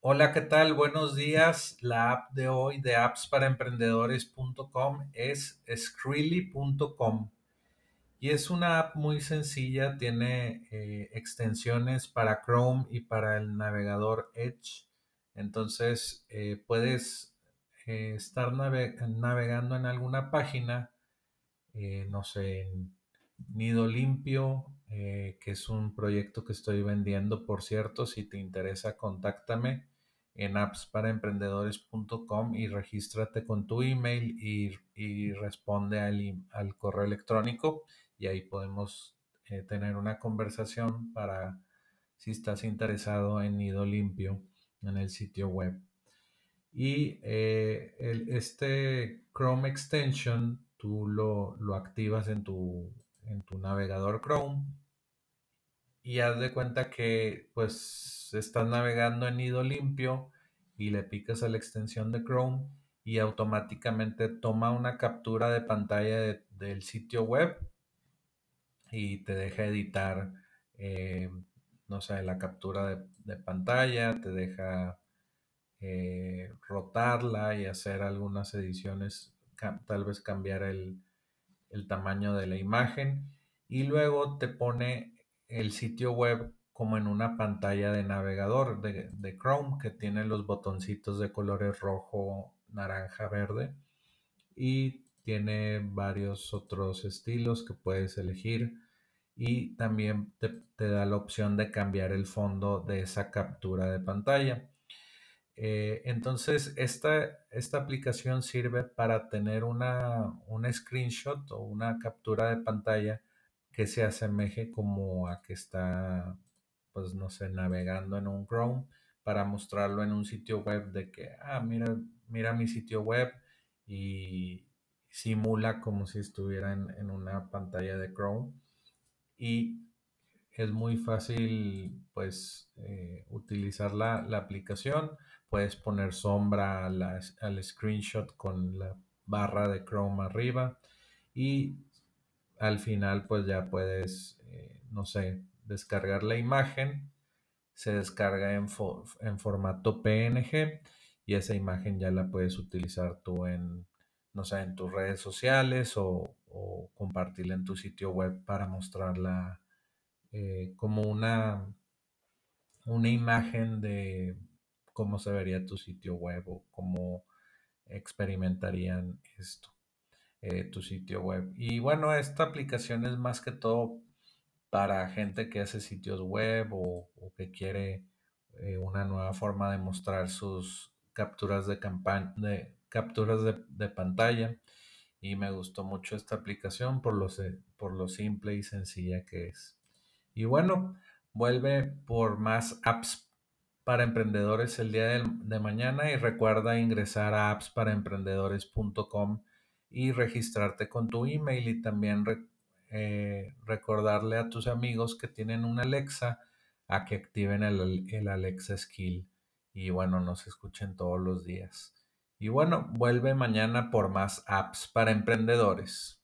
Hola, ¿qué tal? Buenos días. La app de hoy de appsparaemprendedores.com es Skrillly.com y es una app muy sencilla, tiene eh, extensiones para Chrome y para el navegador Edge. Entonces eh, puedes eh, estar nave- navegando en alguna página, no sé, en Nido Limpio, eh, que es un proyecto que estoy vendiendo, por cierto, si te interesa, contáctame en appsparaemprendedores.com y regístrate con tu email y, y responde al, al correo electrónico y ahí podemos eh, tener una conversación para si estás interesado en Nido Limpio en el sitio web. Y eh, el- este Chrome Extension tú lo, lo activas en tu, en tu navegador Chrome y haz de cuenta que pues estás navegando en nido limpio y le picas a la extensión de Chrome y automáticamente toma una captura de pantalla de- del sitio web y te deja editar, eh, no sé, la captura de, pantalla, te deja eh, rotarla y hacer algunas ediciones, tal vez cambiar el, el tamaño de la imagen y luego te pone el sitio web como en una pantalla de navegador de, de Chrome que tiene los botoncitos de colores rojo, naranja, verde y tiene varios otros estilos que puedes elegir y también te, te da la opción de cambiar el fondo de esa captura de pantalla. Eh, entonces, esta, esta aplicación sirve para tener una, un screenshot o una captura de pantalla que se asemeje como a que está, pues no sé, navegando en un Chrome para mostrarlo en un sitio web de que, ah, mira, mira mi sitio web y simula como si estuviera en, en una pantalla de Chrome. Y es muy fácil pues eh, utilizar la, la aplicación. Puedes poner sombra al screenshot con la barra de Chrome arriba y al final pues ya puedes, eh, no sé, descargar la imagen. Se descarga en, en formato PNG y esa imagen ya la puedes utilizar tú en, no sé, en tus redes sociales o, o compartirla en tu sitio web para mostrarla eh, como una, una imagen de cómo se vería tu sitio web o cómo experimentarían esto, eh, tu sitio web. Y bueno, esta aplicación es más que todo para gente que hace sitios web o, que quiere eh, una nueva forma de mostrar sus capturas de, de capturas de, de pantalla. Y me gustó mucho esta aplicación por lo, por lo simple y sencilla que es. Y bueno, vuelve por más apps para emprendedores el día de, mañana y recuerda ingresar a appsparaemprendedores.com y registrarte con tu email y también eh, recordarle a tus amigos que tienen una Alexa a que activen el, el Alexa Skill y bueno, nos escuchen todos los días. Y bueno, vuelve mañana por más apps para emprendedores.